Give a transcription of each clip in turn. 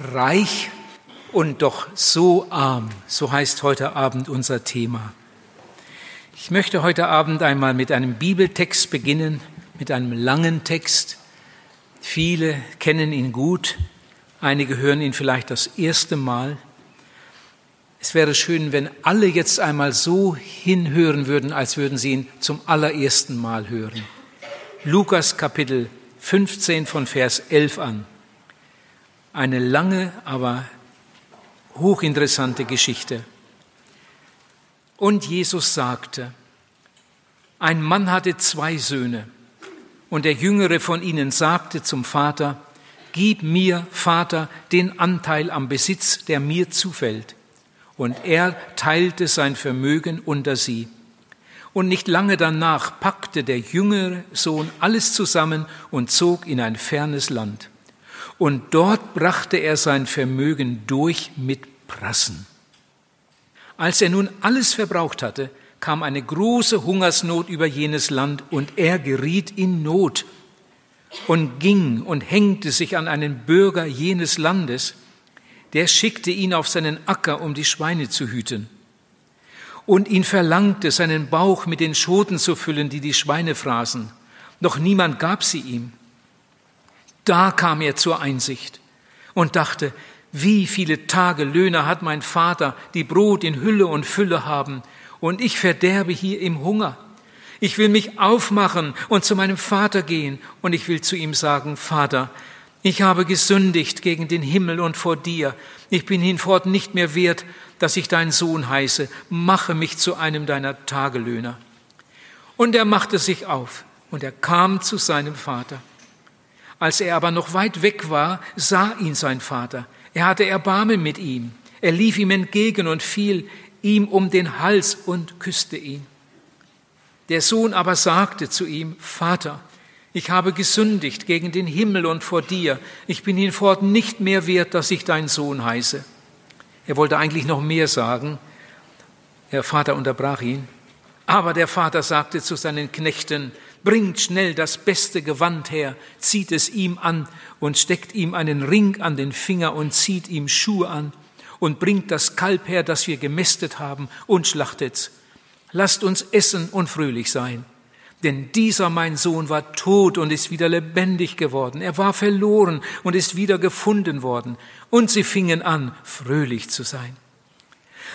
Reich und doch so arm, so heißt heute Abend unser Thema. Ich möchte heute Abend einmal mit einem Bibeltext beginnen, mit einem langen Text. Viele kennen ihn gut, einige hören ihn vielleicht das erste Mal. Es wäre schön, wenn alle jetzt einmal so hinhören würden, als würden sie ihn zum allerersten Mal hören. Lukas Kapitel 15 von Vers 11 an. Eine lange, aber hochinteressante Geschichte. Und Jesus sagte, ein Mann hatte zwei Söhne, und der jüngere von ihnen sagte zum Vater, Gib mir, Vater, den Anteil am Besitz, der mir zufällt. Und er teilte sein Vermögen unter sie. Und nicht lange danach packte der jüngere Sohn alles zusammen und zog in ein fernes Land. Und dort brachte er sein Vermögen durch mit Prassen. Als er nun alles verbraucht hatte, kam eine große Hungersnot über jenes Land und er geriet in Not und ging und hängte sich an einen Bürger jenes Landes, der schickte ihn auf seinen Acker, um die Schweine zu hüten. Und ihn verlangte, seinen Bauch mit den Schoten zu füllen, die die Schweine fraßen. Doch niemand gab sie ihm. Da kam er zur Einsicht und dachte, wie viele Tage Löhne hat mein Vater, die Brot in Hülle und Fülle haben, und ich verderbe hier im Hunger. Ich will mich aufmachen und zu meinem Vater gehen, und ich will zu ihm sagen, Vater, ich habe gesündigt gegen den Himmel und vor dir. Ich bin hinfort nicht mehr wert, dass ich dein Sohn heiße. Mache mich zu einem deiner Tagelöhner. Und er machte sich auf und er kam zu seinem Vater. Als er aber noch weit weg war, sah ihn sein Vater. Er hatte Erbarmen mit ihm. Er lief ihm entgegen und fiel ihm um den Hals und küsste ihn. Der Sohn aber sagte zu ihm, Vater, ich habe gesündigt gegen den Himmel und vor dir. Ich bin hinfort nicht mehr wert, dass ich dein Sohn heiße. Er wollte eigentlich noch mehr sagen. Der Vater unterbrach ihn. Aber der Vater sagte zu seinen Knechten, bringt schnell das beste Gewand her, zieht es ihm an und steckt ihm einen Ring an den Finger und zieht ihm Schuhe an und bringt das Kalb her, das wir gemästet haben und schlachtet's. Lasst uns essen und fröhlich sein. Denn dieser mein Sohn war tot und ist wieder lebendig geworden. Er war verloren und ist wieder gefunden worden. Und sie fingen an, fröhlich zu sein.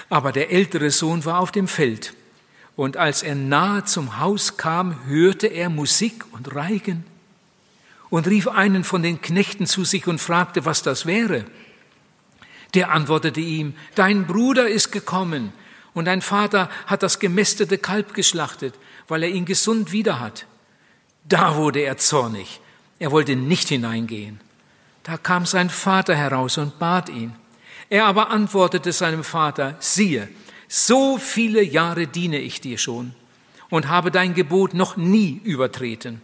Aber der ältere Sohn war auf dem Feld. Und als er nahe zum Haus kam, hörte er Musik und Reigen und rief einen von den Knechten zu sich und fragte, was das wäre. Der antwortete ihm, dein Bruder ist gekommen und dein Vater hat das gemästete Kalb geschlachtet weil er ihn gesund wieder hat. Da wurde er zornig. Er wollte nicht hineingehen. Da kam sein Vater heraus und bat ihn. Er aber antwortete seinem Vater, siehe, so viele Jahre diene ich dir schon und habe dein Gebot noch nie übertreten.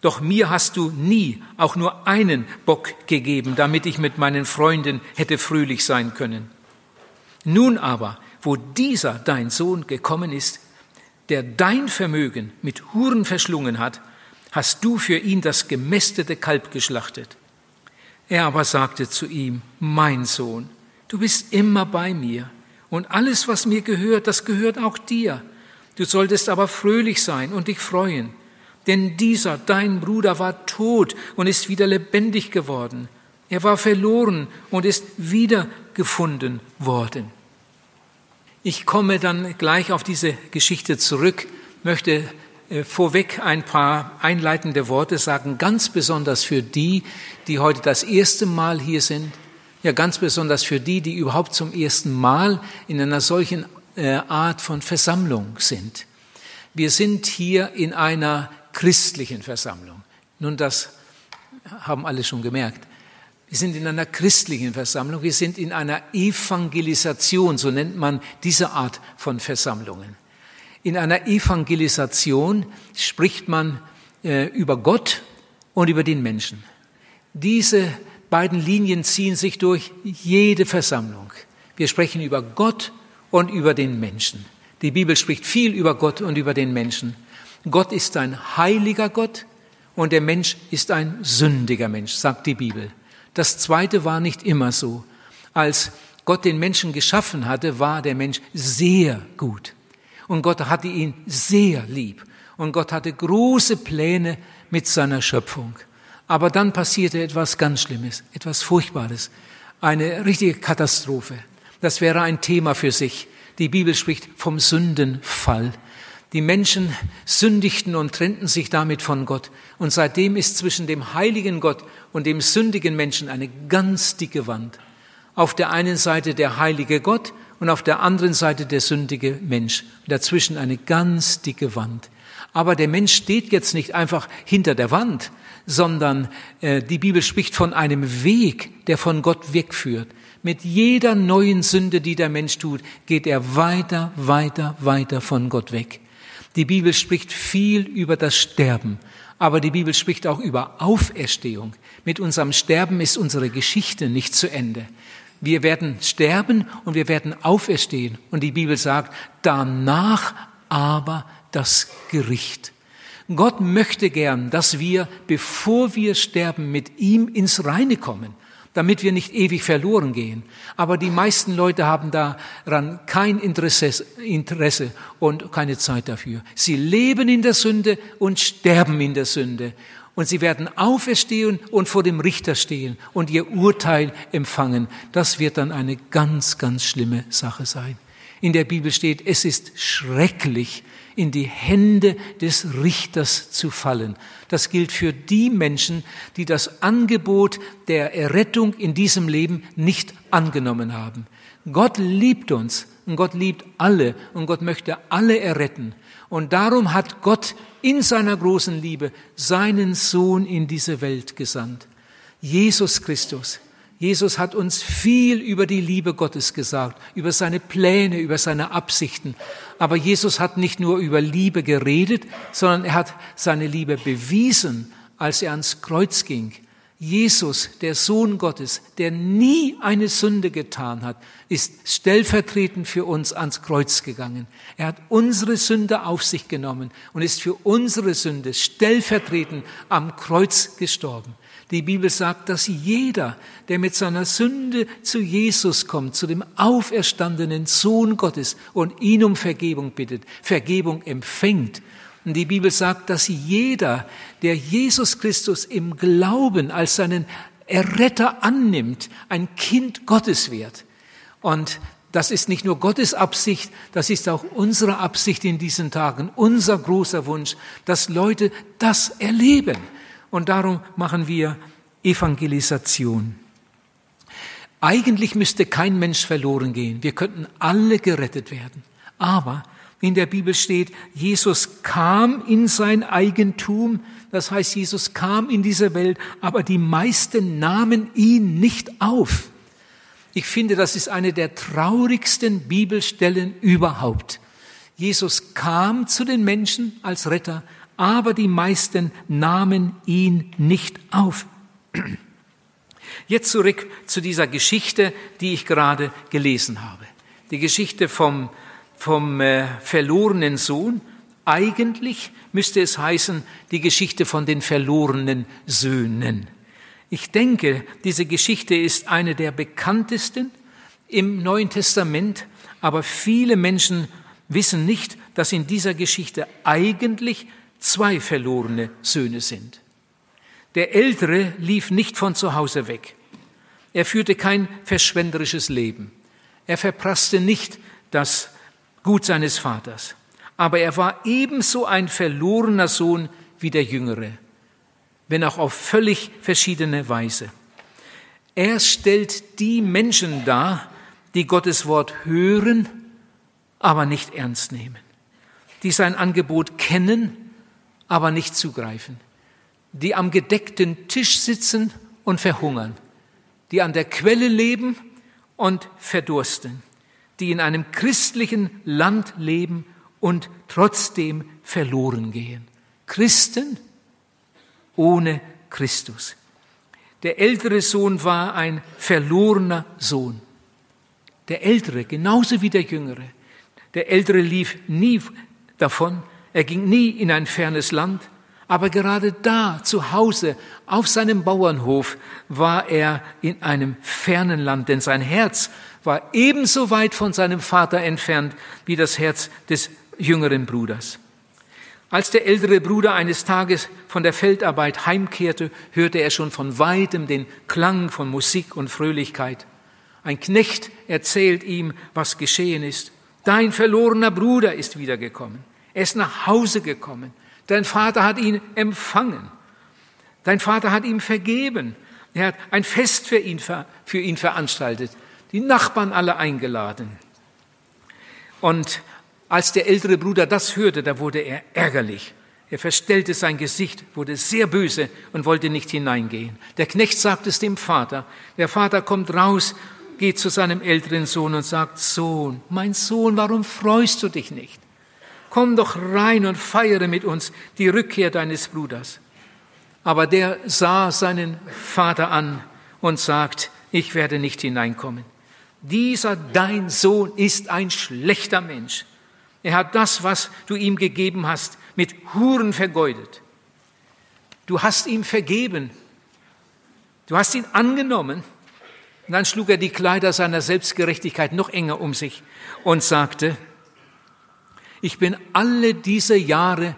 Doch mir hast du nie auch nur einen Bock gegeben, damit ich mit meinen Freunden hätte fröhlich sein können. Nun aber, wo dieser dein Sohn gekommen ist, der dein Vermögen mit Huren verschlungen hat, hast du für ihn das gemästete Kalb geschlachtet. Er aber sagte zu ihm, mein Sohn, du bist immer bei mir und alles, was mir gehört, das gehört auch dir. Du solltest aber fröhlich sein und dich freuen, denn dieser, dein Bruder, war tot und ist wieder lebendig geworden. Er war verloren und ist wiedergefunden worden. Ich komme dann gleich auf diese Geschichte zurück, möchte äh, vorweg ein paar einleitende Worte sagen, ganz besonders für die, die heute das erste Mal hier sind, ja ganz besonders für die, die überhaupt zum ersten Mal in einer solchen äh, Art von Versammlung sind. Wir sind hier in einer christlichen Versammlung. Nun, das haben alle schon gemerkt. Wir sind in einer christlichen Versammlung, wir sind in einer Evangelisation, so nennt man diese Art von Versammlungen. In einer Evangelisation spricht man äh, über Gott und über den Menschen. Diese beiden Linien ziehen sich durch jede Versammlung. Wir sprechen über Gott und über den Menschen. Die Bibel spricht viel über Gott und über den Menschen. Gott ist ein heiliger Gott und der Mensch ist ein sündiger Mensch, sagt die Bibel. Das zweite war nicht immer so. Als Gott den Menschen geschaffen hatte, war der Mensch sehr gut. Und Gott hatte ihn sehr lieb. Und Gott hatte große Pläne mit seiner Schöpfung. Aber dann passierte etwas ganz Schlimmes, etwas Furchtbares, eine richtige Katastrophe. Das wäre ein Thema für sich. Die Bibel spricht vom Sündenfall. Die Menschen sündigten und trennten sich damit von Gott. Und seitdem ist zwischen dem heiligen Gott und dem sündigen Menschen eine ganz dicke Wand. Auf der einen Seite der heilige Gott und auf der anderen Seite der sündige Mensch. Dazwischen eine ganz dicke Wand. Aber der Mensch steht jetzt nicht einfach hinter der Wand, sondern äh, die Bibel spricht von einem Weg, der von Gott wegführt. Mit jeder neuen Sünde, die der Mensch tut, geht er weiter, weiter, weiter von Gott weg. Die Bibel spricht viel über das Sterben, aber die Bibel spricht auch über Auferstehung. Mit unserem Sterben ist unsere Geschichte nicht zu Ende. Wir werden sterben und wir werden auferstehen. Und die Bibel sagt, danach aber das Gericht. Gott möchte gern, dass wir, bevor wir sterben, mit ihm ins Reine kommen damit wir nicht ewig verloren gehen. Aber die meisten Leute haben daran kein Interesse, Interesse und keine Zeit dafür. Sie leben in der Sünde und sterben in der Sünde. Und sie werden auferstehen und vor dem Richter stehen und ihr Urteil empfangen. Das wird dann eine ganz, ganz schlimme Sache sein. In der Bibel steht, es ist schrecklich, in die Hände des Richters zu fallen. Das gilt für die Menschen, die das Angebot der Errettung in diesem Leben nicht angenommen haben. Gott liebt uns und Gott liebt alle und Gott möchte alle erretten. Und darum hat Gott in seiner großen Liebe seinen Sohn in diese Welt gesandt. Jesus Christus. Jesus hat uns viel über die Liebe Gottes gesagt, über seine Pläne, über seine Absichten. Aber Jesus hat nicht nur über Liebe geredet, sondern er hat seine Liebe bewiesen, als er ans Kreuz ging. Jesus, der Sohn Gottes, der nie eine Sünde getan hat, ist stellvertretend für uns ans Kreuz gegangen. Er hat unsere Sünde auf sich genommen und ist für unsere Sünde stellvertretend am Kreuz gestorben. Die Bibel sagt, dass jeder, der mit seiner Sünde zu Jesus kommt, zu dem auferstandenen Sohn Gottes und ihn um Vergebung bittet, Vergebung empfängt. Und die Bibel sagt, dass jeder, der Jesus Christus im Glauben als seinen Erretter annimmt, ein Kind Gottes wird. Und das ist nicht nur Gottes Absicht, das ist auch unsere Absicht in diesen Tagen, unser großer Wunsch, dass Leute das erleben und darum machen wir Evangelisation. Eigentlich müsste kein Mensch verloren gehen. Wir könnten alle gerettet werden. Aber in der Bibel steht, Jesus kam in sein Eigentum. Das heißt, Jesus kam in diese Welt, aber die meisten nahmen ihn nicht auf. Ich finde, das ist eine der traurigsten Bibelstellen überhaupt. Jesus kam zu den Menschen als Retter, aber die meisten nahmen ihn nicht auf. Jetzt zurück zu dieser Geschichte, die ich gerade gelesen habe. Die Geschichte vom, vom äh, verlorenen Sohn. Eigentlich müsste es heißen, die Geschichte von den verlorenen Söhnen. Ich denke, diese Geschichte ist eine der bekanntesten im Neuen Testament, aber viele Menschen wissen nicht, dass in dieser Geschichte eigentlich zwei verlorene Söhne sind. Der Ältere lief nicht von zu Hause weg. Er führte kein verschwenderisches Leben. Er verprasste nicht das Gut seines Vaters. Aber er war ebenso ein verlorener Sohn wie der Jüngere, wenn auch auf völlig verschiedene Weise. Er stellt die Menschen dar, die Gottes Wort hören, aber nicht ernst nehmen, die sein Angebot kennen, aber nicht zugreifen, die am gedeckten Tisch sitzen und verhungern, die an der Quelle leben und verdursten, die in einem christlichen Land leben und trotzdem verloren gehen. Christen ohne Christus. Der ältere Sohn war ein verlorener Sohn. Der ältere, genauso wie der jüngere. Der ältere lief nie davon, er ging nie in ein fernes Land, Aber gerade da, zu Hause, auf seinem Bauernhof, war er in einem fernen Land, denn sein Herz war ebenso weit von seinem Vater entfernt wie das Herz des jüngeren Bruders. Als der ältere Bruder eines Tages von der Feldarbeit heimkehrte, hörte er schon von weitem den Klang von Musik und Fröhlichkeit. Ein Knecht erzählt ihm, was geschehen ist. Dein verlorener Bruder ist wiedergekommen. Er ist nach Hause gekommen. Dein Vater hat ihn empfangen. Dein Vater hat ihm vergeben. Er hat ein Fest für ihn, für ihn veranstaltet. Die Nachbarn alle eingeladen. Und als der ältere Bruder das hörte, da wurde er ärgerlich. Er verstellte sein Gesicht, wurde sehr böse und wollte nicht hineingehen. Der Knecht sagt es dem Vater. Der Vater kommt raus, geht zu seinem älteren Sohn und sagt, Sohn, mein Sohn, warum freust du dich nicht? Komm doch rein und feiere mit uns die Rückkehr deines Bruders. Aber der sah seinen Vater an und sagt, ich werde nicht hineinkommen. Dieser dein Sohn ist ein schlechter Mensch. Er hat das, was du ihm gegeben hast, mit Huren vergeudet. Du hast ihm vergeben. Du hast ihn angenommen. Und dann schlug er die Kleider seiner Selbstgerechtigkeit noch enger um sich und sagte, ich bin alle diese Jahre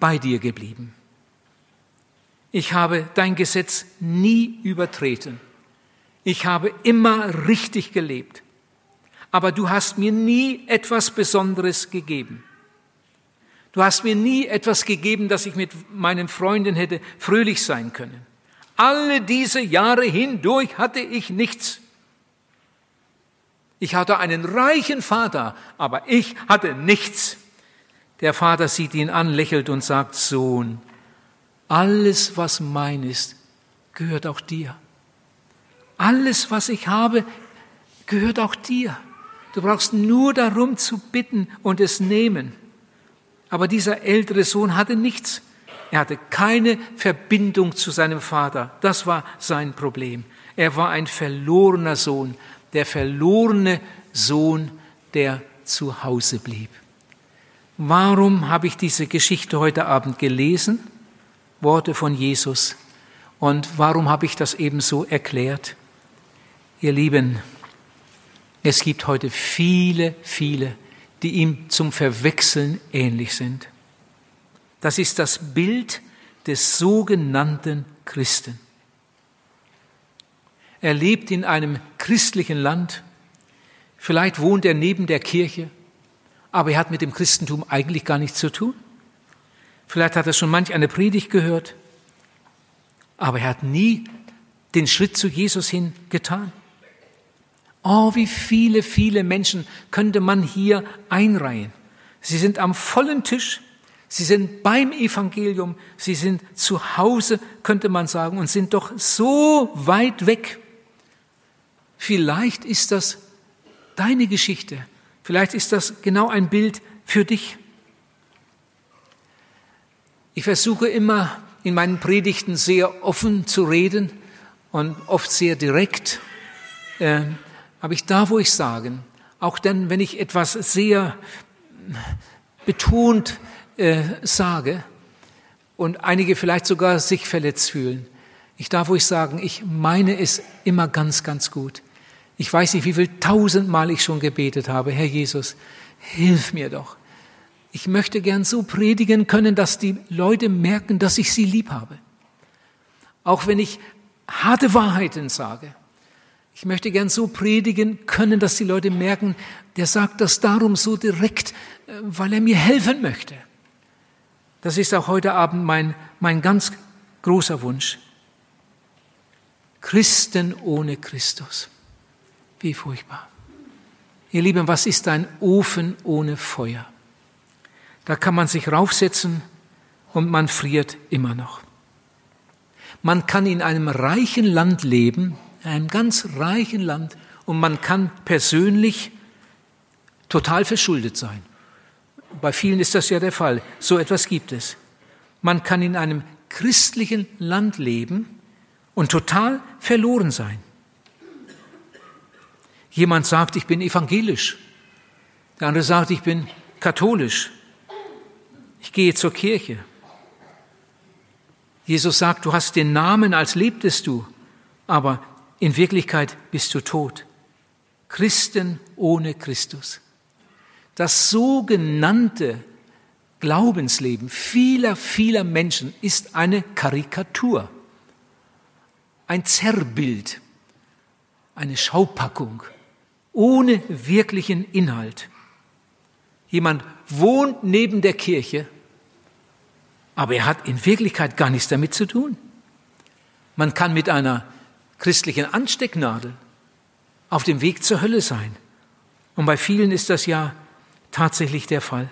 bei dir geblieben. Ich habe dein Gesetz nie übertreten. Ich habe immer richtig gelebt. Aber du hast mir nie etwas Besonderes gegeben. Du hast mir nie etwas gegeben, dass ich mit meinen Freunden hätte fröhlich sein können. Alle diese Jahre hindurch hatte ich nichts. Ich hatte einen reichen Vater, aber ich hatte nichts. Der Vater sieht ihn an, lächelt und sagt, Sohn, alles, was mein ist, gehört auch dir. Alles, was ich habe, gehört auch dir. Du brauchst nur darum zu bitten und es nehmen. Aber dieser ältere Sohn hatte nichts. Er hatte keine Verbindung zu seinem Vater. Das war sein Problem. Er war ein verlorener Sohn der verlorene Sohn, der zu Hause blieb. Warum habe ich diese Geschichte heute Abend gelesen? Worte von Jesus. Und warum habe ich das eben so erklärt? Ihr Lieben, es gibt heute viele, viele, die ihm zum Verwechseln ähnlich sind. Das ist das Bild des sogenannten Christen. Er lebt in einem christlichen Land. Vielleicht wohnt er neben der Kirche, aber er hat mit dem Christentum eigentlich gar nichts zu tun. Vielleicht hat er schon manch eine Predigt gehört, aber er hat nie den Schritt zu Jesus hin getan. Oh, wie viele, viele Menschen könnte man hier einreihen. Sie sind am vollen Tisch, sie sind beim Evangelium, sie sind zu Hause, könnte man sagen, und sind doch so weit weg Vielleicht ist das deine Geschichte. Vielleicht ist das genau ein Bild für dich. Ich versuche immer in meinen Predigten sehr offen zu reden und oft sehr direkt. Äh, aber ich darf euch sagen, auch dann, wenn ich etwas sehr betont äh, sage und einige vielleicht sogar sich verletzt fühlen, ich darf euch sagen, ich meine es immer ganz, ganz gut. Ich weiß nicht, wie viel tausendmal ich schon gebetet habe, Herr Jesus, hilf mir doch. Ich möchte gern so predigen können, dass die Leute merken, dass ich sie lieb habe. Auch wenn ich harte Wahrheiten sage. Ich möchte gern so predigen können, dass die Leute merken, der sagt das darum so direkt, äh, weil er mir helfen möchte. Das ist auch heute Abend mein, mein ganz großer Wunsch. Christen ohne Christus. Wie furchtbar. Ihr Lieben, was ist ein Ofen ohne Feuer? Da kann man sich raufsetzen und man friert immer noch. Man kann in einem reichen Land leben, einem ganz reichen Land, und man kann persönlich total verschuldet sein. Bei vielen ist das ja der Fall. So etwas gibt es. Man kann in einem christlichen Land leben und total verloren sein. Jemand sagt, ich bin evangelisch. Der andere sagt, ich bin katholisch. Ich gehe zur Kirche. Jesus sagt, du hast den Namen, als lebtest du, aber in Wirklichkeit bist du tot. Christen ohne Christus. Das sogenannte Glaubensleben vieler, vieler Menschen ist eine Karikatur, ein Zerrbild, eine Schaupackung ohne wirklichen Inhalt. Jemand wohnt neben der Kirche, aber er hat in Wirklichkeit gar nichts damit zu tun. Man kann mit einer christlichen Anstecknadel auf dem Weg zur Hölle sein. Und bei vielen ist das ja tatsächlich der Fall.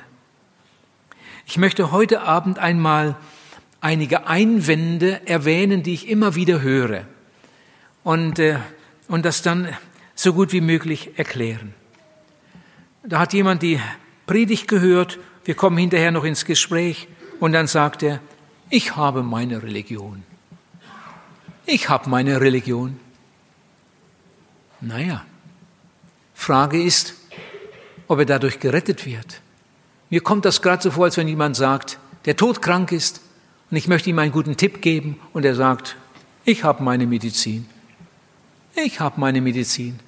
Ich möchte heute Abend einmal einige Einwände erwähnen, die ich immer wieder höre und, äh, und das dann so gut wie möglich erklären. Da hat jemand die Predigt gehört, wir kommen hinterher noch ins Gespräch und dann sagt er, ich habe meine Religion. Ich habe meine Religion. Naja, Frage ist, ob er dadurch gerettet wird. Mir kommt das gerade so vor, als wenn jemand sagt, der todkrank ist und ich möchte ihm einen guten Tipp geben und er sagt, ich habe meine Medizin. Ich habe meine Medizin.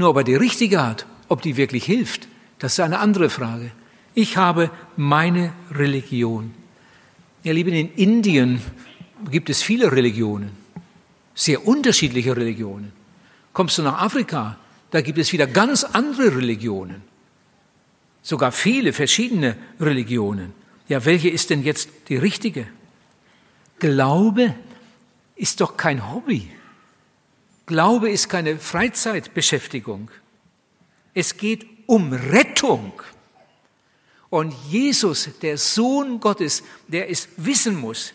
Nur ob er die richtige hat, ob die wirklich hilft, das ist eine andere Frage. Ich habe meine Religion. Ihr Lieben, in Indien gibt es viele Religionen, sehr unterschiedliche Religionen. Kommst du nach Afrika, da gibt es wieder ganz andere Religionen, sogar viele verschiedene Religionen. Ja, welche ist denn jetzt die richtige? Glaube ist doch kein Hobby. Glaube ist keine Freizeitbeschäftigung. Es geht um Rettung. Und Jesus, der Sohn Gottes, der es wissen muss,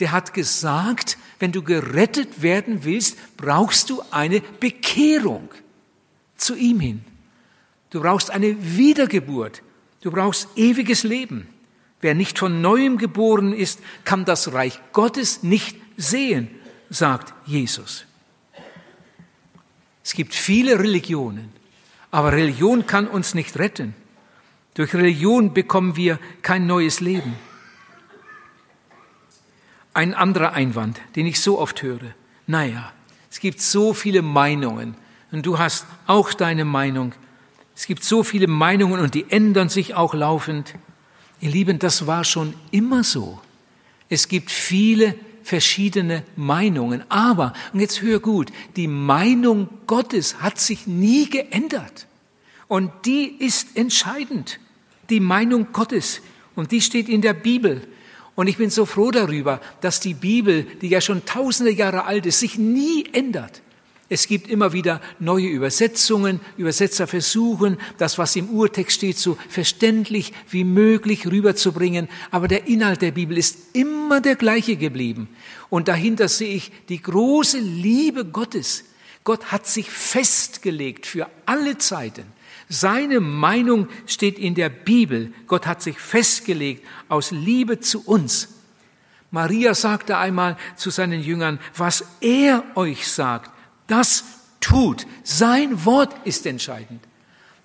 der hat gesagt, wenn du gerettet werden willst, brauchst du eine Bekehrung zu ihm hin. Du brauchst eine Wiedergeburt. Du brauchst ewiges Leben. Wer nicht von neuem geboren ist, kann das Reich Gottes nicht sehen, sagt Jesus. Es gibt viele Religionen. Aber Religion kann uns nicht retten. Durch Religion bekommen wir kein neues Leben. Ein anderer Einwand, den ich so oft höre. Naja, es gibt so viele Meinungen und du hast auch deine Meinung. Es gibt so viele Meinungen und die ändern sich auch laufend. Ihr Lieben, das war schon immer so. Es gibt viele verschiedene Meinungen. Aber, und jetzt hör gut, die Meinung Gottes hat sich nie geändert. Und die ist entscheidend. Die Meinung Gottes. Und die steht in der Bibel. Und ich bin so froh darüber, dass die Bibel, die ja schon tausende Jahre alt ist, sich nie ändert. Es gibt immer wieder neue Übersetzungen, Übersetzer versuchen, das, was im Urtext steht, so verständlich wie möglich rüberzubringen. Aber der Inhalt der Bibel ist immer der gleiche geblieben. Und dahinter sehe ich die große Liebe Gottes. Gott hat sich festgelegt für alle Zeiten. Seine Meinung steht in der Bibel. Gott hat sich festgelegt aus Liebe zu uns. Maria sagte einmal zu seinen Jüngern, was er euch sagt, das tut. Sein Wort ist entscheidend.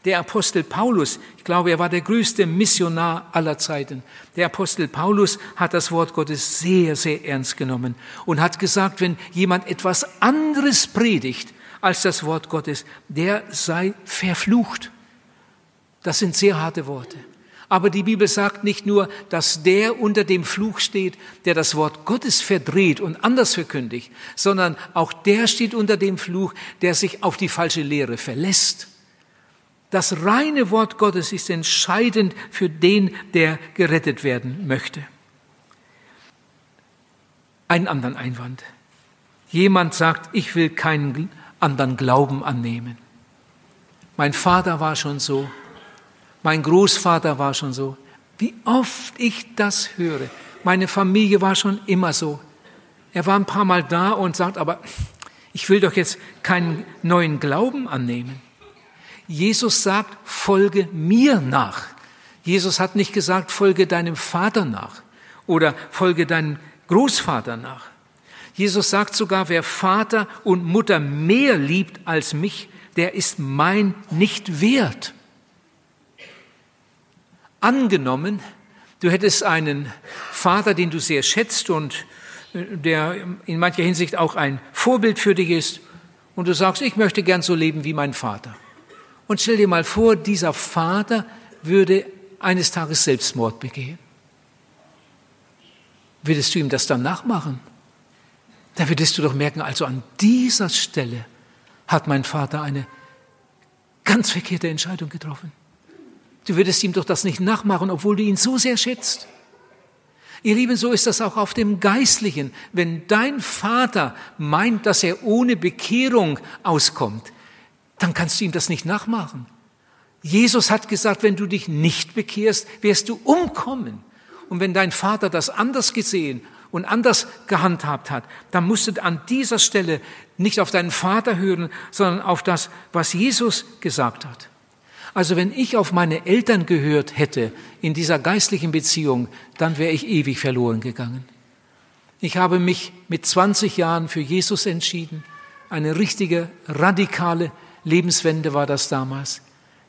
Der Apostel Paulus, ich glaube, er war der größte Missionar aller Zeiten. Der Apostel Paulus hat das Wort Gottes sehr, sehr ernst genommen und hat gesagt, wenn jemand etwas anderes predigt als das Wort Gottes, der sei verflucht. Das sind sehr harte Worte. Aber die Bibel sagt nicht nur, dass der unter dem Fluch steht, der das Wort Gottes verdreht und anders verkündigt, sondern auch der steht unter dem Fluch, der sich auf die falsche Lehre verlässt. Das reine Wort Gottes ist entscheidend für den, der gerettet werden möchte. Einen anderen Einwand. Jemand sagt, ich will keinen anderen Glauben annehmen. Mein Vater war schon so, mein Großvater war schon so. Wie oft ich das höre. Meine Familie war schon immer so. Er war ein paar Mal da und sagt, aber ich will doch jetzt keinen neuen Glauben annehmen. Jesus sagt, folge mir nach. Jesus hat nicht gesagt, folge deinem Vater nach oder folge deinem Großvater nach. Jesus sagt sogar, wer Vater und Mutter mehr liebt als mich, der ist mein nicht wert. Angenommen, du hättest einen Vater, den du sehr schätzt und der in mancher Hinsicht auch ein Vorbild für dich ist, und du sagst, ich möchte gern so leben wie mein Vater. Und stell dir mal vor, dieser Vater würde eines Tages Selbstmord begehen. Würdest du ihm das dann nachmachen? Dann würdest du doch merken, also an dieser Stelle hat mein Vater eine ganz verkehrte Entscheidung getroffen. Du würdest ihm doch das nicht nachmachen, obwohl du ihn so sehr schätzt. Ihr Lieben, so ist das auch auf dem Geistlichen. Wenn dein Vater meint, dass er ohne Bekehrung auskommt, dann kannst du ihm das nicht nachmachen. Jesus hat gesagt, wenn du dich nicht bekehrst, wirst du umkommen. Und wenn dein Vater das anders gesehen und anders gehandhabt hat, dann musst du an dieser Stelle nicht auf deinen Vater hören, sondern auf das, was Jesus gesagt hat. Also wenn ich auf meine Eltern gehört hätte in dieser geistlichen Beziehung, dann wäre ich ewig verloren gegangen. Ich habe mich mit 20 Jahren für Jesus entschieden. Eine richtige, radikale Lebenswende war das damals.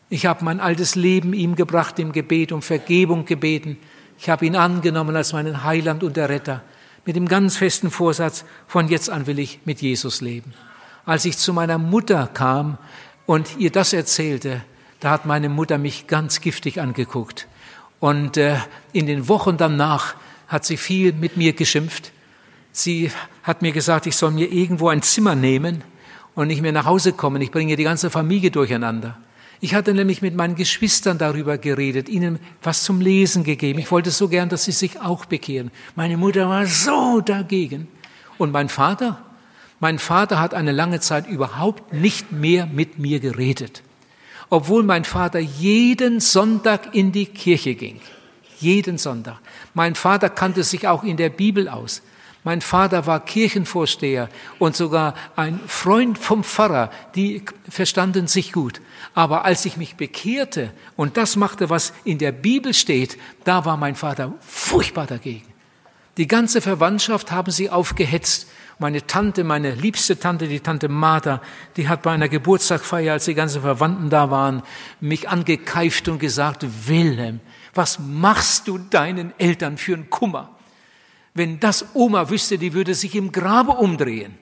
Ich habe mein altes Leben ihm gebracht im Gebet, um Vergebung gebeten. Ich habe ihn angenommen als meinen Heiland und Erretter, mit dem ganz festen Vorsatz, von jetzt an will ich mit Jesus leben. Als ich zu meiner Mutter kam und ihr das erzählte, da hat meine Mutter mich ganz giftig angeguckt. Und äh, in den Wochen danach hat sie viel mit mir geschimpft. Sie hat mir gesagt, ich soll mir irgendwo ein Zimmer nehmen und nicht mehr nach Hause kommen. Ich bringe die ganze Familie durcheinander. Ich hatte nämlich mit meinen Geschwistern darüber geredet, ihnen was zum Lesen gegeben. Ich wollte so gern, dass sie sich auch bekehren. Meine Mutter war so dagegen. Und mein Vater? Mein Vater hat eine lange Zeit überhaupt nicht mehr mit mir geredet obwohl mein Vater jeden Sonntag in die Kirche ging. Jeden Sonntag. Mein Vater kannte sich auch in der Bibel aus. Mein Vater war Kirchenvorsteher und sogar ein Freund vom Pfarrer, die verstanden sich gut. Aber als ich mich bekehrte und das machte, was in der Bibel steht, da war mein Vater furchtbar dagegen. Die ganze Verwandtschaft haben sie aufgehetzt meine Tante, meine liebste Tante, die Tante Martha, die hat bei einer Geburtstagsfeier, als die ganzen Verwandten da waren, mich angekeift und gesagt, Wilhelm, was machst du deinen Eltern für einen Kummer? Wenn das Oma wüsste, die würde sich im Grabe umdrehen.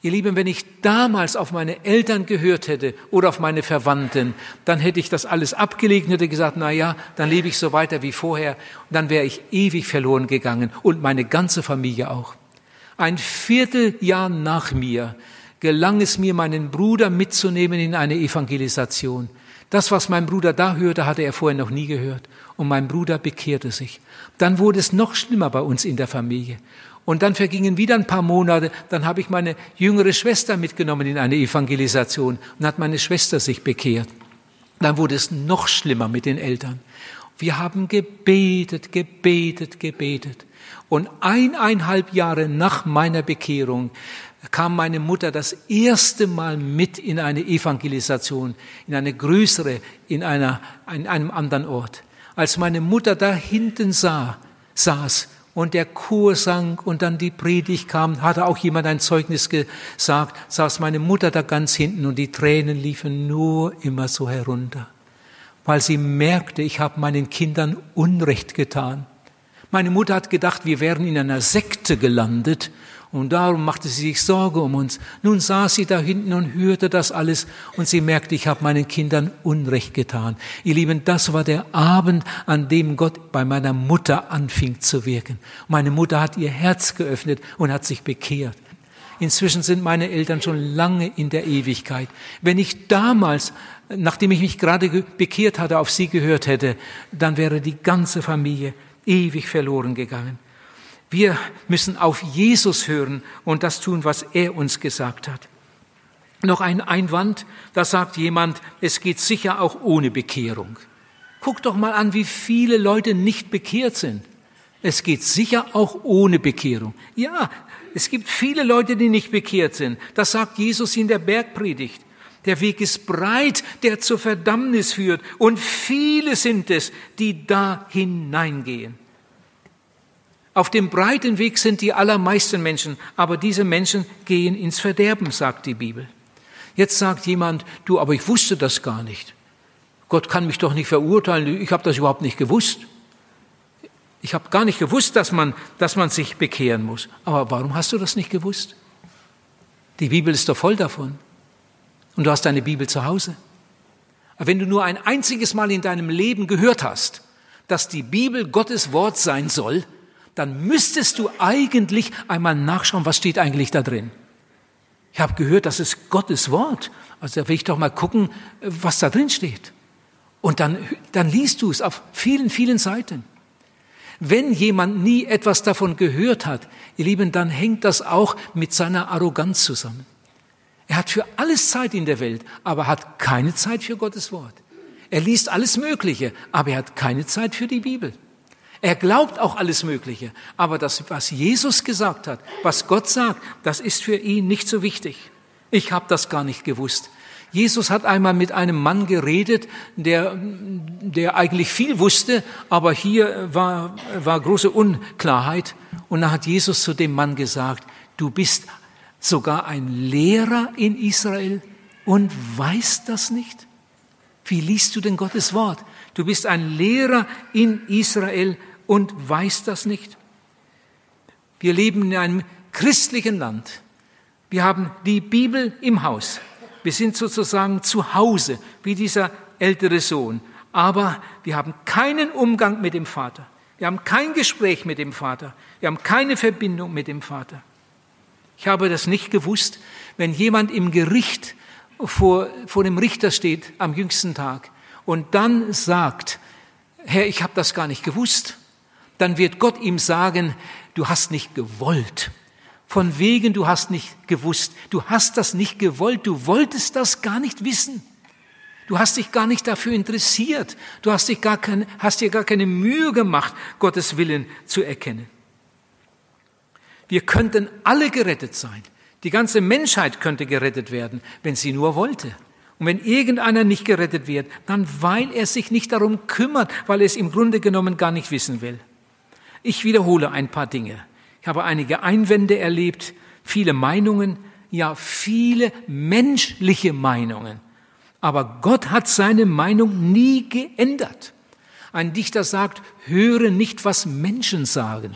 Ihr Lieben, wenn ich damals auf meine Eltern gehört hätte oder auf meine Verwandten, dann hätte ich das alles abgelegt und hätte gesagt, na ja, dann lebe ich so weiter wie vorher und dann wäre ich ewig verloren gegangen und meine ganze Familie auch. Ein Vierteljahr nach mir gelang es mir, meinen Bruder mitzunehmen in eine Evangelisation. Das, was mein Bruder da hörte, hatte er vorher noch nie gehört. Und mein Bruder bekehrte sich. Dann wurde es noch schlimmer bei uns in der Familie. Und dann vergingen wieder ein paar Monate, dann habe ich meine jüngere Schwester mitgenommen in eine Evangelisation und hat meine Schwester sich bekehrt. Dann wurde es noch schlimmer mit den Eltern. Wir haben gebetet, gebetet, gebetet. Und eineinhalb Jahre nach meiner Bekehrung kam meine Mutter das erste Mal mit in eine Evangelisation, in eine größere, in, einer, in einem anderen Ort. Als meine Mutter da hinten sah, saß und der Chor sang und dann die Predigt kam, hatte auch jemand ein Zeugnis gesagt, saß meine Mutter da ganz hinten und die Tränen liefen nur immer so herunter, weil sie merkte, ich habe meinen Kindern Unrecht getan. Meine Mutter hat gedacht, wir wären in einer Sekte gelandet und darum machte sie sich Sorge um uns. Nun saß sie da hinten und hörte das alles und sie merkte, ich habe meinen Kindern Unrecht getan. Ihr Lieben, das war der Abend, an dem Gott bei meiner Mutter anfing zu wirken. Meine Mutter hat ihr Herz geöffnet und hat sich bekehrt. Inzwischen sind meine Eltern schon lange in der Ewigkeit. Wenn ich damals, nachdem ich mich gerade bekehrt hatte, auf sie gehört hätte, dann wäre die ganze Familie ewig verloren gegangen. Wir müssen auf Jesus hören und das tun, was er uns gesagt hat. Noch ein Einwand, da sagt jemand, es geht sicher auch ohne Bekehrung. Guck doch mal an, wie viele Leute nicht bekehrt sind. Es geht sicher auch ohne Bekehrung. Ja, es gibt viele Leute, die nicht bekehrt sind. Das sagt Jesus in der Bergpredigt. Der Weg ist breit, der zur Verdammnis führt, und viele sind es, die da hineingehen. Auf dem breiten Weg sind die allermeisten Menschen, aber diese Menschen gehen ins Verderben, sagt die Bibel. Jetzt sagt jemand, du, aber ich wusste das gar nicht. Gott kann mich doch nicht verurteilen, ich habe das überhaupt nicht gewusst. Ich habe gar nicht gewusst, dass man, dass man sich bekehren muss. Aber warum hast du das nicht gewusst? Die Bibel ist doch voll davon. Und du hast deine Bibel zu Hause. Aber wenn du nur ein einziges Mal in deinem Leben gehört hast, dass die Bibel Gottes Wort sein soll, dann müsstest du eigentlich einmal nachschauen, was steht eigentlich da drin. Ich habe gehört, das ist Gottes Wort. Also da will ich doch mal gucken, was da drin steht. Und dann, dann liest du es auf vielen, vielen Seiten. Wenn jemand nie etwas davon gehört hat, ihr Lieben, dann hängt das auch mit seiner Arroganz zusammen. Er hat für alles Zeit in der Welt, aber hat keine Zeit für Gottes Wort. Er liest alles Mögliche, aber er hat keine Zeit für die Bibel. Er glaubt auch alles Mögliche, aber das, was Jesus gesagt hat, was Gott sagt, das ist für ihn nicht so wichtig. Ich habe das gar nicht gewusst. Jesus hat einmal mit einem Mann geredet, der, der eigentlich viel wusste, aber hier war, war große Unklarheit. Und da hat Jesus zu dem Mann gesagt, du bist sogar ein Lehrer in Israel und weißt das nicht? Wie liest du denn Gottes Wort? Du bist ein Lehrer in Israel und weißt das nicht? Wir leben in einem christlichen Land. Wir haben die Bibel im Haus. Wir sind sozusagen zu Hause, wie dieser ältere Sohn. Aber wir haben keinen Umgang mit dem Vater. Wir haben kein Gespräch mit dem Vater. Wir haben keine Verbindung mit dem Vater. Ich habe das nicht gewusst, wenn jemand im Gericht vor, vor dem Richter steht am jüngsten Tag und dann sagt, Herr, ich habe das gar nicht gewusst dann wird Gott ihm sagen, du hast nicht gewollt. Von wegen, du hast nicht gewusst. Du hast das nicht gewollt. Du wolltest das gar nicht wissen. Du hast dich gar nicht dafür interessiert. Du hast, dich gar kein, hast dir gar keine Mühe gemacht, Gottes Willen zu erkennen. Wir könnten alle gerettet sein. Die ganze Menschheit könnte gerettet werden, wenn sie nur wollte. Und wenn irgendeiner nicht gerettet wird, dann weil er sich nicht darum kümmert, weil er es im Grunde genommen gar nicht wissen will. Ich wiederhole ein paar Dinge. Ich habe einige Einwände erlebt, viele Meinungen, ja viele menschliche Meinungen. Aber Gott hat seine Meinung nie geändert. Ein Dichter sagt, höre nicht, was Menschen sagen.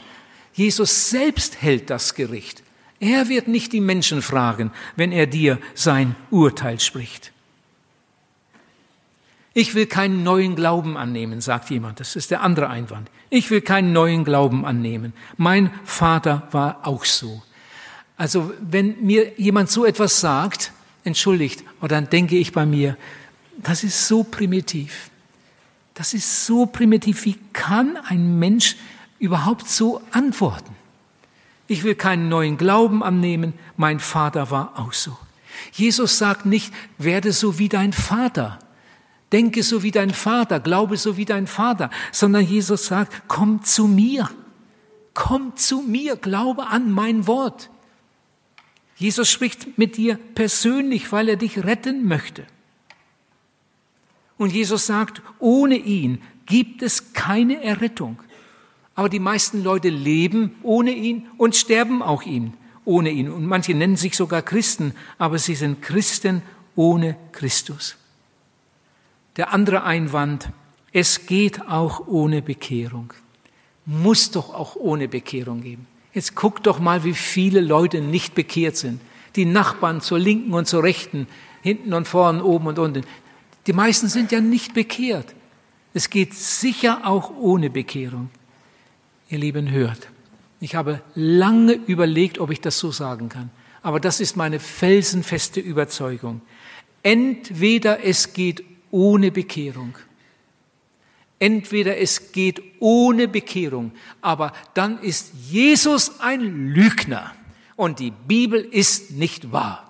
Jesus selbst hält das Gericht. Er wird nicht die Menschen fragen, wenn er dir sein Urteil spricht. Ich will keinen neuen Glauben annehmen, sagt jemand. Das ist der andere Einwand. Ich will keinen neuen Glauben annehmen. Mein Vater war auch so. Also wenn mir jemand so etwas sagt, entschuldigt, oder dann denke ich bei mir, das ist so primitiv. Das ist so primitiv. Wie kann ein Mensch überhaupt so antworten? Ich will keinen neuen Glauben annehmen. Mein Vater war auch so. Jesus sagt nicht, werde so wie dein Vater. Denke so wie dein Vater, glaube so wie dein Vater, sondern Jesus sagt, komm zu mir. Komm zu mir, glaube an mein Wort. Jesus spricht mit dir persönlich, weil er dich retten möchte. Und Jesus sagt, ohne ihn gibt es keine Errettung. Aber die meisten Leute leben ohne ihn und sterben auch ihn, ohne ihn. Und manche nennen sich sogar Christen, aber sie sind Christen ohne Christus. Der andere Einwand, es geht auch ohne Bekehrung. Muss doch auch ohne Bekehrung geben. Jetzt guck doch mal, wie viele Leute nicht bekehrt sind. Die Nachbarn zur Linken und zur Rechten, hinten und vorn, oben und unten. Die meisten sind ja nicht bekehrt. Es geht sicher auch ohne Bekehrung. Ihr Lieben, hört. Ich habe lange überlegt, ob ich das so sagen kann. Aber das ist meine felsenfeste Überzeugung. Entweder es geht ohne Bekehrung. Entweder es geht ohne Bekehrung, aber dann ist Jesus ein Lügner und die Bibel ist nicht wahr.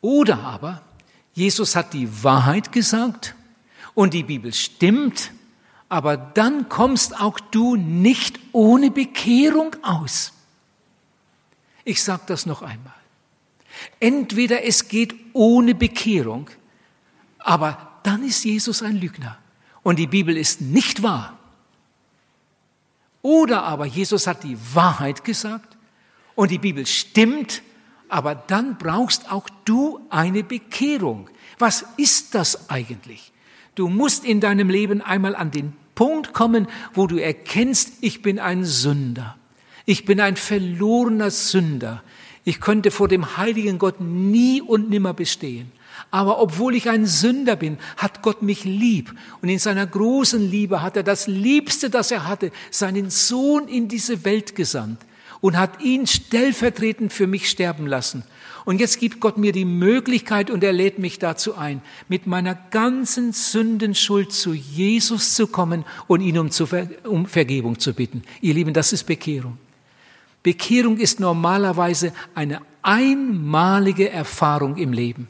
Oder aber Jesus hat die Wahrheit gesagt und die Bibel stimmt, aber dann kommst auch du nicht ohne Bekehrung aus. Ich sage das noch einmal. Entweder es geht ohne Bekehrung, aber dann ist Jesus ein Lügner und die Bibel ist nicht wahr. Oder aber Jesus hat die Wahrheit gesagt und die Bibel stimmt, aber dann brauchst auch du eine Bekehrung. Was ist das eigentlich? Du musst in deinem Leben einmal an den Punkt kommen, wo du erkennst, ich bin ein Sünder. Ich bin ein verlorener Sünder. Ich könnte vor dem heiligen Gott nie und nimmer bestehen. Aber obwohl ich ein Sünder bin, hat Gott mich lieb. Und in seiner großen Liebe hat er das Liebste, das er hatte, seinen Sohn in diese Welt gesandt und hat ihn stellvertretend für mich sterben lassen. Und jetzt gibt Gott mir die Möglichkeit und er lädt mich dazu ein, mit meiner ganzen Sündenschuld zu Jesus zu kommen und ihn um, um Vergebung zu bitten. Ihr Lieben, das ist Bekehrung. Bekehrung ist normalerweise eine einmalige Erfahrung im Leben.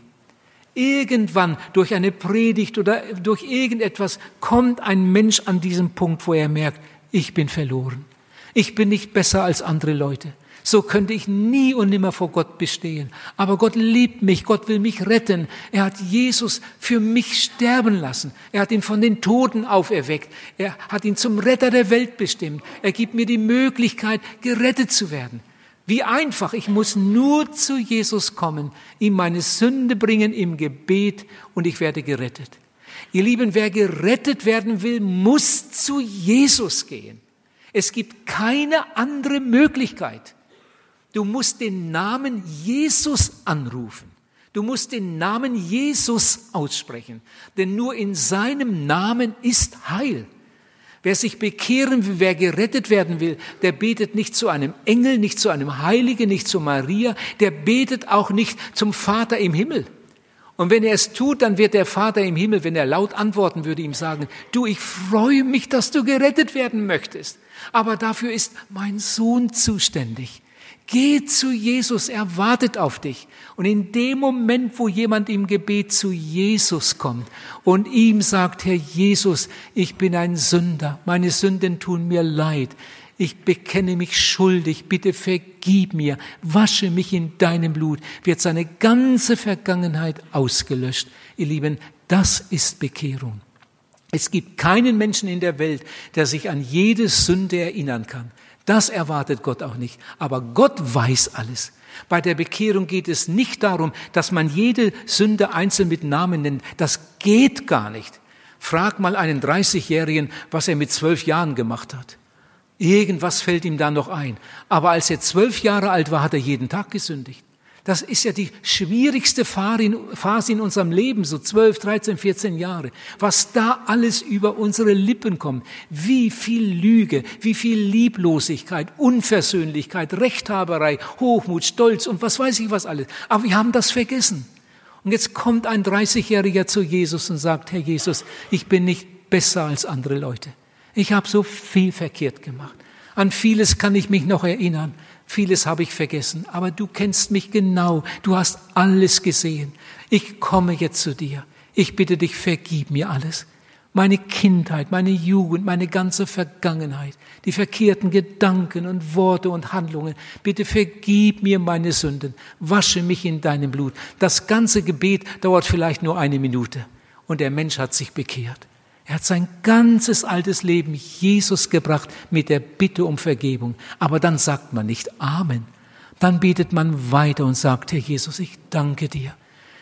Irgendwann durch eine Predigt oder durch irgendetwas kommt ein Mensch an diesen Punkt, wo er merkt, ich bin verloren. Ich bin nicht besser als andere Leute. So könnte ich nie und nimmer vor Gott bestehen. Aber Gott liebt mich, Gott will mich retten. Er hat Jesus für mich sterben lassen. Er hat ihn von den Toten auferweckt. Er hat ihn zum Retter der Welt bestimmt. Er gibt mir die Möglichkeit, gerettet zu werden. Wie einfach, ich muss nur zu Jesus kommen, ihm meine Sünde bringen im Gebet und ich werde gerettet. Ihr Lieben, wer gerettet werden will, muss zu Jesus gehen. Es gibt keine andere Möglichkeit. Du musst den Namen Jesus anrufen. Du musst den Namen Jesus aussprechen, denn nur in seinem Namen ist Heil. Wer sich bekehren will, wer gerettet werden will, der betet nicht zu einem Engel, nicht zu einem Heiligen, nicht zu Maria, der betet auch nicht zum Vater im Himmel. Und wenn er es tut, dann wird der Vater im Himmel, wenn er laut antworten würde, ihm sagen, du, ich freue mich, dass du gerettet werden möchtest. Aber dafür ist mein Sohn zuständig. Geh zu Jesus, er wartet auf dich. Und in dem Moment, wo jemand im Gebet zu Jesus kommt und ihm sagt, Herr Jesus, ich bin ein Sünder, meine Sünden tun mir leid, ich bekenne mich schuldig, bitte vergib mir, wasche mich in deinem Blut, wird seine ganze Vergangenheit ausgelöscht. Ihr Lieben, das ist Bekehrung. Es gibt keinen Menschen in der Welt, der sich an jede Sünde erinnern kann. Das erwartet Gott auch nicht. Aber Gott weiß alles. Bei der Bekehrung geht es nicht darum, dass man jede Sünde einzeln mit Namen nennt. Das geht gar nicht. Frag mal einen 30-Jährigen, was er mit zwölf Jahren gemacht hat. Irgendwas fällt ihm da noch ein. Aber als er zwölf Jahre alt war, hat er jeden Tag gesündigt. Das ist ja die schwierigste Phase in unserem Leben, so 12, 13, 14 Jahre. Was da alles über unsere Lippen kommt. Wie viel Lüge, wie viel Lieblosigkeit, Unversöhnlichkeit, Rechthaberei, Hochmut, Stolz und was weiß ich was alles. Aber wir haben das vergessen. Und jetzt kommt ein 30-Jähriger zu Jesus und sagt, Herr Jesus, ich bin nicht besser als andere Leute. Ich habe so viel verkehrt gemacht. An vieles kann ich mich noch erinnern. Vieles habe ich vergessen, aber du kennst mich genau. Du hast alles gesehen. Ich komme jetzt zu dir. Ich bitte dich, vergib mir alles. Meine Kindheit, meine Jugend, meine ganze Vergangenheit, die verkehrten Gedanken und Worte und Handlungen. Bitte vergib mir meine Sünden. Wasche mich in deinem Blut. Das ganze Gebet dauert vielleicht nur eine Minute. Und der Mensch hat sich bekehrt. Er hat sein ganzes altes Leben Jesus gebracht mit der Bitte um Vergebung. Aber dann sagt man nicht Amen. Dann betet man weiter und sagt, Herr Jesus, ich danke dir,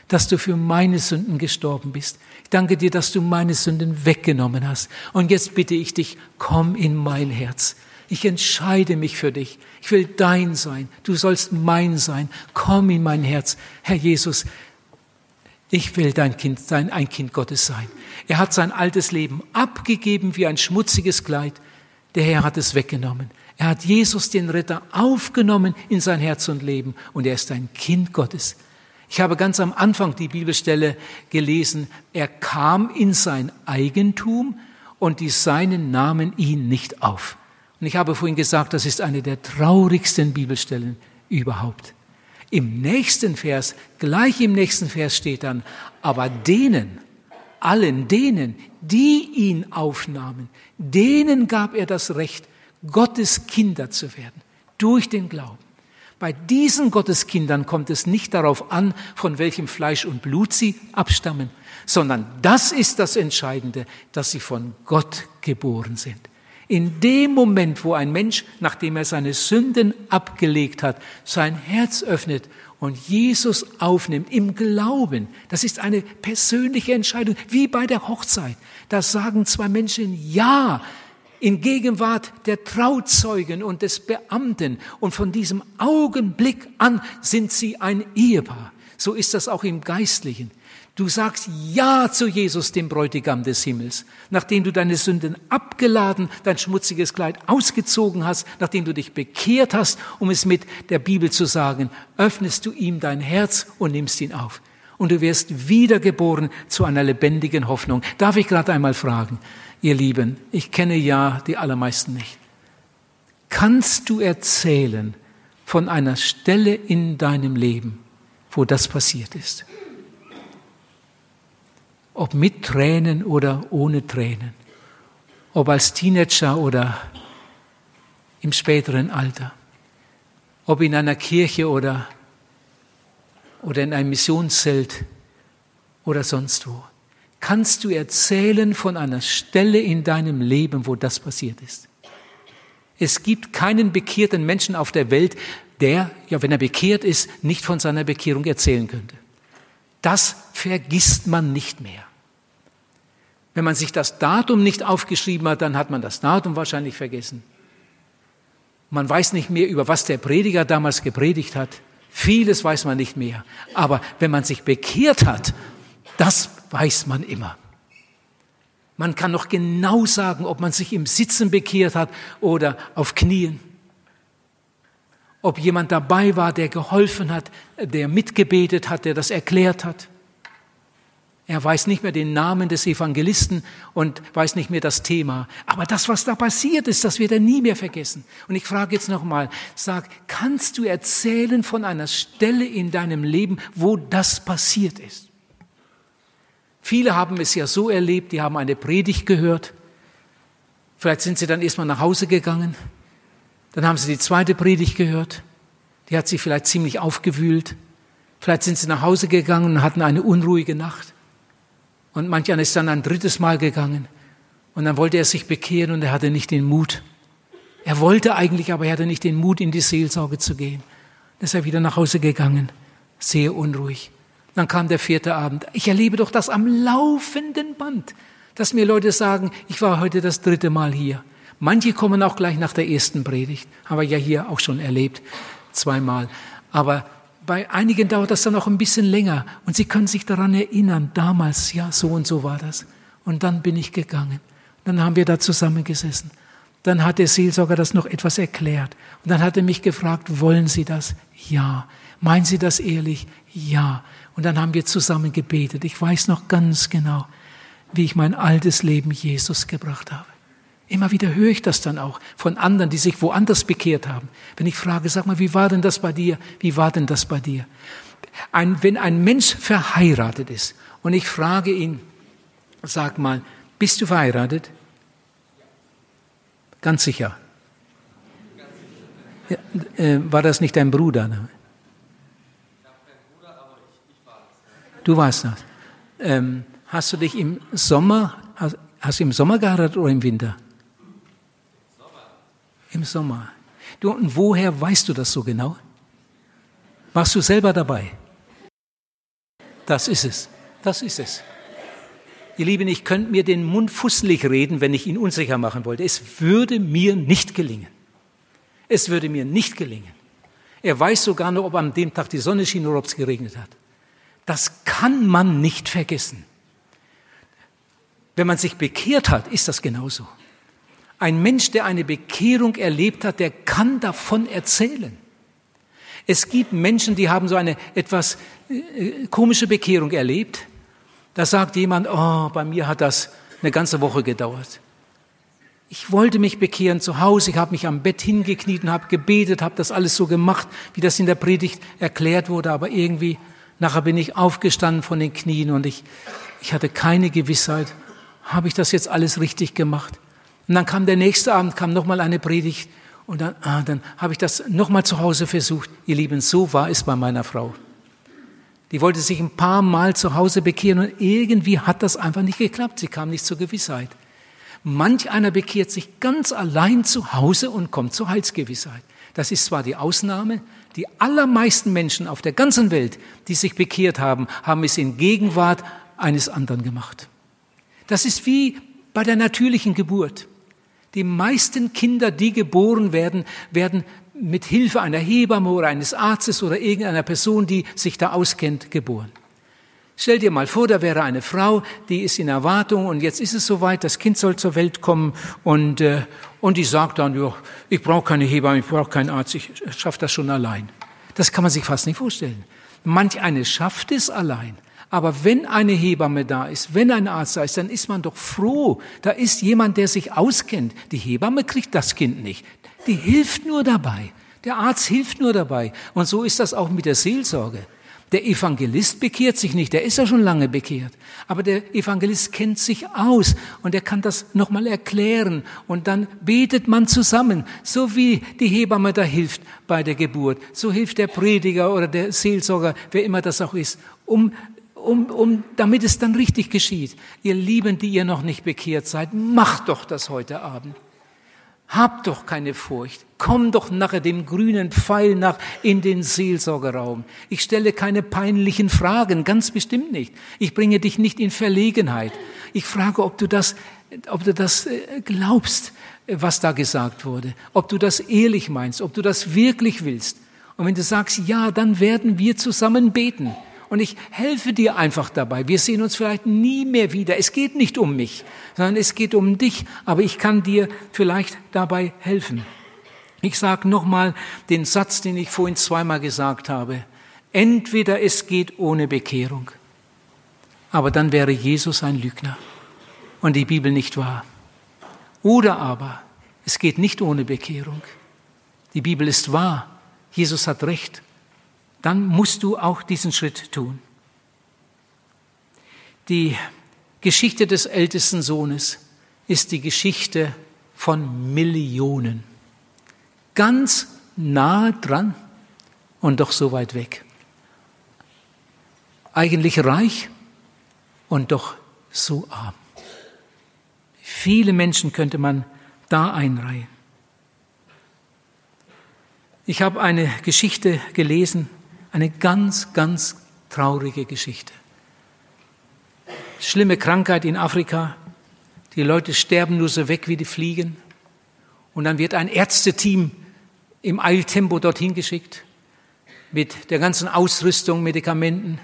dass du für meine Sünden gestorben bist. Ich danke dir, dass du meine Sünden weggenommen hast. Und jetzt bitte ich dich, komm in mein Herz. Ich entscheide mich für dich. Ich will dein sein. Du sollst mein sein. Komm in mein Herz. Herr Jesus, ich will dein Kind sein, ein Kind Gottes sein. Er hat sein altes Leben abgegeben wie ein schmutziges Kleid. Der Herr hat es weggenommen. Er hat Jesus, den Retter, aufgenommen in sein Herz und Leben und er ist ein Kind Gottes. Ich habe ganz am Anfang die Bibelstelle gelesen, er kam in sein Eigentum und die Seinen nahmen ihn nicht auf. Und ich habe vorhin gesagt, das ist eine der traurigsten Bibelstellen überhaupt. Im nächsten Vers, gleich im nächsten Vers steht dann, aber denen, allen denen, die ihn aufnahmen, denen gab er das Recht, Gottes Kinder zu werden, durch den Glauben. Bei diesen Gotteskindern kommt es nicht darauf an, von welchem Fleisch und Blut sie abstammen, sondern das ist das Entscheidende, dass sie von Gott geboren sind. In dem Moment, wo ein Mensch, nachdem er seine Sünden abgelegt hat, sein Herz öffnet und Jesus aufnimmt im Glauben, das ist eine persönliche Entscheidung, wie bei der Hochzeit. Da sagen zwei Menschen Ja in Gegenwart der Trauzeugen und des Beamten und von diesem Augenblick an sind sie ein Ehepaar. So ist das auch im Geistlichen. Du sagst Ja zu Jesus, dem Bräutigam des Himmels, nachdem du deine Sünden abgeladen, dein schmutziges Kleid ausgezogen hast, nachdem du dich bekehrt hast, um es mit der Bibel zu sagen, öffnest du ihm dein Herz und nimmst ihn auf. Und du wirst wiedergeboren zu einer lebendigen Hoffnung. Darf ich gerade einmal fragen, ihr Lieben, ich kenne ja die allermeisten nicht. Kannst du erzählen von einer Stelle in deinem Leben, wo das passiert ist? Ob mit Tränen oder ohne Tränen, ob als Teenager oder im späteren Alter, ob in einer Kirche oder, oder in einem Missionszelt oder sonst wo. Kannst du erzählen von einer Stelle in deinem Leben, wo das passiert ist? Es gibt keinen bekehrten Menschen auf der Welt, der, ja, wenn er bekehrt ist, nicht von seiner Bekehrung erzählen könnte. Das vergisst man nicht mehr. Wenn man sich das Datum nicht aufgeschrieben hat, dann hat man das Datum wahrscheinlich vergessen. Man weiß nicht mehr, über was der Prediger damals gepredigt hat. Vieles weiß man nicht mehr. Aber wenn man sich bekehrt hat, das weiß man immer. Man kann noch genau sagen, ob man sich im Sitzen bekehrt hat oder auf Knien ob jemand dabei war, der geholfen hat, der mitgebetet hat, der das erklärt hat. Er weiß nicht mehr den Namen des Evangelisten und weiß nicht mehr das Thema. Aber das, was da passiert ist, das wird er nie mehr vergessen. Und ich frage jetzt nochmal, sag, kannst du erzählen von einer Stelle in deinem Leben, wo das passiert ist? Viele haben es ja so erlebt, die haben eine Predigt gehört. Vielleicht sind sie dann erstmal nach Hause gegangen dann haben sie die zweite Predigt gehört. Die hat sie vielleicht ziemlich aufgewühlt. Vielleicht sind sie nach Hause gegangen und hatten eine unruhige Nacht. Und manch einer ist dann ein drittes Mal gegangen. Und dann wollte er sich bekehren und er hatte nicht den Mut. Er wollte eigentlich, aber er hatte nicht den Mut, in die Seelsorge zu gehen. Dann ist er wieder nach Hause gegangen, sehr unruhig. Dann kam der vierte Abend. Ich erlebe doch das am laufenden Band, dass mir Leute sagen, ich war heute das dritte Mal hier. Manche kommen auch gleich nach der ersten Predigt, haben wir ja hier auch schon erlebt, zweimal. Aber bei einigen dauert das dann auch ein bisschen länger und sie können sich daran erinnern, damals, ja, so und so war das. Und dann bin ich gegangen. Dann haben wir da zusammengesessen. Dann hat der Seelsorger das noch etwas erklärt. Und dann hat er mich gefragt, wollen Sie das? Ja. Meinen Sie das ehrlich? Ja. Und dann haben wir zusammen gebetet. Ich weiß noch ganz genau, wie ich mein altes Leben Jesus gebracht habe. Immer wieder höre ich das dann auch von anderen, die sich woanders bekehrt haben. Wenn ich frage, sag mal, wie war denn das bei dir? Wie war denn das bei dir? Ein, wenn ein Mensch verheiratet ist und ich frage ihn, sag mal, bist du verheiratet? Ganz sicher. Ja, äh, war das nicht dein Bruder? Du warst das. Ähm, hast du dich im Sommer, hast, hast du im Sommer geheiratet oder im Winter? Im Sommer. Du, und woher weißt du das so genau? Warst du selber dabei? Das ist es. Das ist es. Ihr Lieben, ich könnte mir den Mund fusselig reden, wenn ich ihn unsicher machen wollte. Es würde mir nicht gelingen. Es würde mir nicht gelingen. Er weiß sogar noch, ob an dem Tag die Sonne schien oder ob es geregnet hat. Das kann man nicht vergessen. Wenn man sich bekehrt hat, ist das genauso. Ein Mensch, der eine Bekehrung erlebt hat, der kann davon erzählen. Es gibt Menschen, die haben so eine etwas äh, komische Bekehrung erlebt. Da sagt jemand, oh, bei mir hat das eine ganze Woche gedauert. Ich wollte mich bekehren zu Hause, ich habe mich am Bett hingekniet und habe gebetet, habe das alles so gemacht, wie das in der Predigt erklärt wurde, aber irgendwie nachher bin ich aufgestanden von den Knien und ich, ich hatte keine Gewissheit, habe ich das jetzt alles richtig gemacht? Und dann kam der nächste Abend, kam nochmal eine Predigt und dann, ah, dann habe ich das nochmal zu Hause versucht. Ihr Lieben, so war es bei meiner Frau. Die wollte sich ein paar Mal zu Hause bekehren und irgendwie hat das einfach nicht geklappt. Sie kam nicht zur Gewissheit. Manch einer bekehrt sich ganz allein zu Hause und kommt zur Heilsgewissheit. Das ist zwar die Ausnahme, die allermeisten Menschen auf der ganzen Welt, die sich bekehrt haben, haben es in Gegenwart eines anderen gemacht. Das ist wie bei der natürlichen Geburt. Die meisten Kinder, die geboren werden, werden mit Hilfe einer Hebamme oder eines Arztes oder irgendeiner Person, die sich da auskennt, geboren. Stell dir mal vor, da wäre eine Frau, die ist in Erwartung und jetzt ist es soweit, das Kind soll zur Welt kommen und, äh, und die sagt dann, ja, ich brauche keine Hebamme, ich brauche keinen Arzt, ich schaffe das schon allein. Das kann man sich fast nicht vorstellen. Manch eine schafft es allein. Aber wenn eine Hebamme da ist, wenn ein Arzt da ist, dann ist man doch froh. Da ist jemand, der sich auskennt. Die Hebamme kriegt das Kind nicht. Die hilft nur dabei. Der Arzt hilft nur dabei. Und so ist das auch mit der Seelsorge. Der Evangelist bekehrt sich nicht, der ist ja schon lange bekehrt. Aber der Evangelist kennt sich aus und er kann das nochmal erklären und dann betet man zusammen, so wie die Hebamme da hilft bei der Geburt. So hilft der Prediger oder der Seelsorger, wer immer das auch ist, um um, um, damit es dann richtig geschieht. Ihr Lieben, die ihr noch nicht bekehrt seid, macht doch das heute Abend. Hab doch keine Furcht. Komm doch nachher dem grünen Pfeil nach in den Seelsorgerraum. Ich stelle keine peinlichen Fragen, ganz bestimmt nicht. Ich bringe dich nicht in Verlegenheit. Ich frage, ob du das, ob du das äh, glaubst, was da gesagt wurde. Ob du das ehrlich meinst, ob du das wirklich willst. Und wenn du sagst, ja, dann werden wir zusammen beten. Und ich helfe dir einfach dabei. Wir sehen uns vielleicht nie mehr wieder. Es geht nicht um mich, sondern es geht um dich. Aber ich kann dir vielleicht dabei helfen. Ich sage nochmal den Satz, den ich vorhin zweimal gesagt habe. Entweder es geht ohne Bekehrung, aber dann wäre Jesus ein Lügner und die Bibel nicht wahr. Oder aber es geht nicht ohne Bekehrung. Die Bibel ist wahr. Jesus hat recht dann musst du auch diesen Schritt tun. Die Geschichte des ältesten Sohnes ist die Geschichte von Millionen. Ganz nahe dran und doch so weit weg. Eigentlich reich und doch so arm. Viele Menschen könnte man da einreihen. Ich habe eine Geschichte gelesen eine ganz, ganz traurige Geschichte. Schlimme Krankheit in Afrika. Die Leute sterben nur so weg wie die Fliegen. Und dann wird ein Ärzteteam im Eiltempo dorthin geschickt mit der ganzen Ausrüstung, Medikamenten.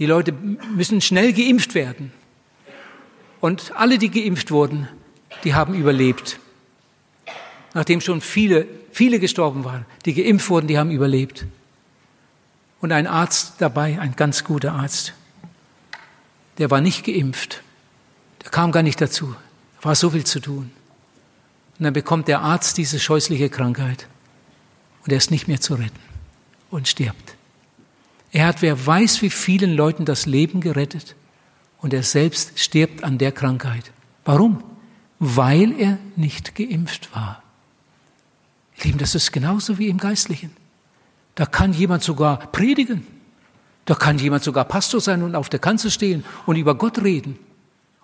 Die Leute müssen schnell geimpft werden. Und alle, die geimpft wurden, die haben überlebt. Nachdem schon viele, viele gestorben waren, die geimpft wurden, die haben überlebt und ein Arzt dabei, ein ganz guter Arzt. Der war nicht geimpft. Der kam gar nicht dazu. War so viel zu tun. Und dann bekommt der Arzt diese scheußliche Krankheit. Und er ist nicht mehr zu retten und stirbt. Er hat, wer weiß, wie vielen Leuten das Leben gerettet. Und er selbst stirbt an der Krankheit. Warum? Weil er nicht geimpft war. Lieben, das ist genauso wie im Geistlichen. Da kann jemand sogar predigen. Da kann jemand sogar Pastor sein und auf der Kanzel stehen und über Gott reden.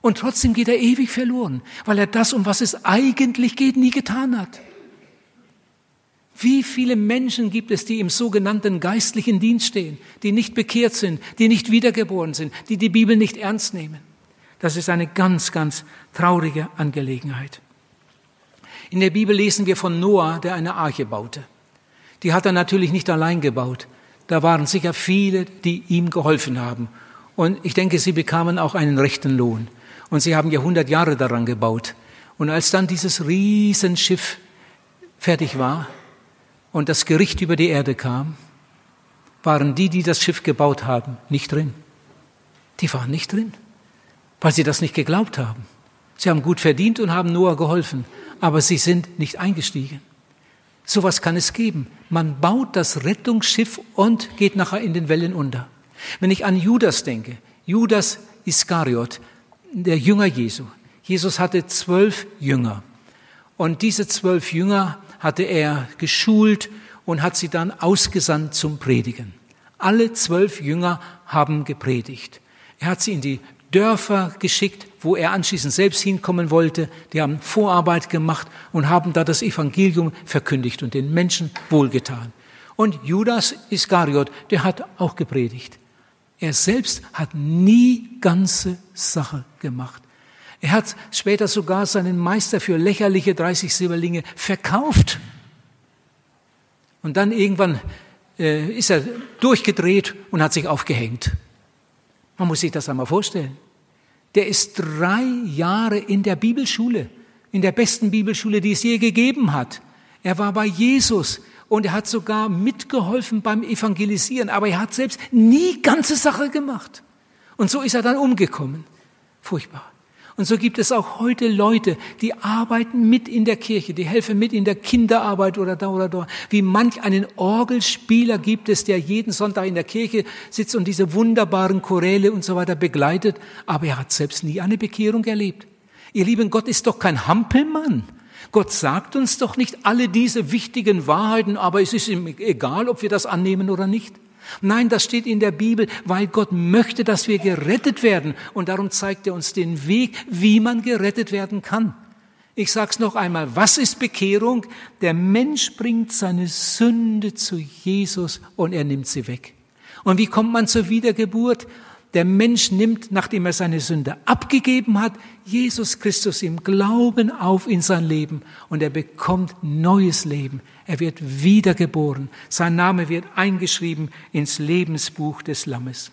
Und trotzdem geht er ewig verloren, weil er das, um was es eigentlich geht, nie getan hat. Wie viele Menschen gibt es, die im sogenannten geistlichen Dienst stehen, die nicht bekehrt sind, die nicht wiedergeboren sind, die die Bibel nicht ernst nehmen? Das ist eine ganz, ganz traurige Angelegenheit. In der Bibel lesen wir von Noah, der eine Arche baute die hat er natürlich nicht allein gebaut. Da waren sicher viele, die ihm geholfen haben. Und ich denke, sie bekamen auch einen rechten Lohn. Und sie haben Jahrhundert Jahre daran gebaut. Und als dann dieses Riesenschiff fertig war und das Gericht über die Erde kam, waren die, die das Schiff gebaut haben, nicht drin. Die waren nicht drin, weil sie das nicht geglaubt haben. Sie haben gut verdient und haben Noah geholfen, aber sie sind nicht eingestiegen. Sowas kann es geben. Man baut das Rettungsschiff und geht nachher in den Wellen unter. Wenn ich an Judas denke, Judas Iskariot, der Jünger Jesu. Jesus hatte zwölf Jünger. Und diese zwölf Jünger hatte er geschult und hat sie dann ausgesandt zum Predigen. Alle zwölf Jünger haben gepredigt. Er hat sie in die Dörfer geschickt, wo er anschließend selbst hinkommen wollte. Die haben Vorarbeit gemacht und haben da das Evangelium verkündigt und den Menschen wohlgetan. Und Judas Iskariot, der hat auch gepredigt. Er selbst hat nie ganze Sache gemacht. Er hat später sogar seinen Meister für lächerliche 30 Silberlinge verkauft. Und dann irgendwann äh, ist er durchgedreht und hat sich aufgehängt. Man muss sich das einmal vorstellen. Der ist drei Jahre in der Bibelschule, in der besten Bibelschule, die es je gegeben hat. Er war bei Jesus und er hat sogar mitgeholfen beim Evangelisieren, aber er hat selbst nie ganze Sache gemacht. Und so ist er dann umgekommen. Furchtbar. Und so gibt es auch heute Leute, die arbeiten mit in der Kirche, die helfen mit in der Kinderarbeit oder da oder da. Wie manch einen Orgelspieler gibt es, der jeden Sonntag in der Kirche sitzt und diese wunderbaren Choräle und so weiter begleitet, aber er hat selbst nie eine Bekehrung erlebt. Ihr Lieben, Gott ist doch kein Hampelmann. Gott sagt uns doch nicht alle diese wichtigen Wahrheiten, aber es ist ihm egal, ob wir das annehmen oder nicht. Nein, das steht in der Bibel, weil Gott möchte, dass wir gerettet werden. Und darum zeigt er uns den Weg, wie man gerettet werden kann. Ich sag's noch einmal. Was ist Bekehrung? Der Mensch bringt seine Sünde zu Jesus und er nimmt sie weg. Und wie kommt man zur Wiedergeburt? Der Mensch nimmt, nachdem er seine Sünde abgegeben hat, Jesus Christus im Glauben auf in sein Leben und er bekommt neues Leben. Er wird wiedergeboren. Sein Name wird eingeschrieben ins Lebensbuch des Lammes.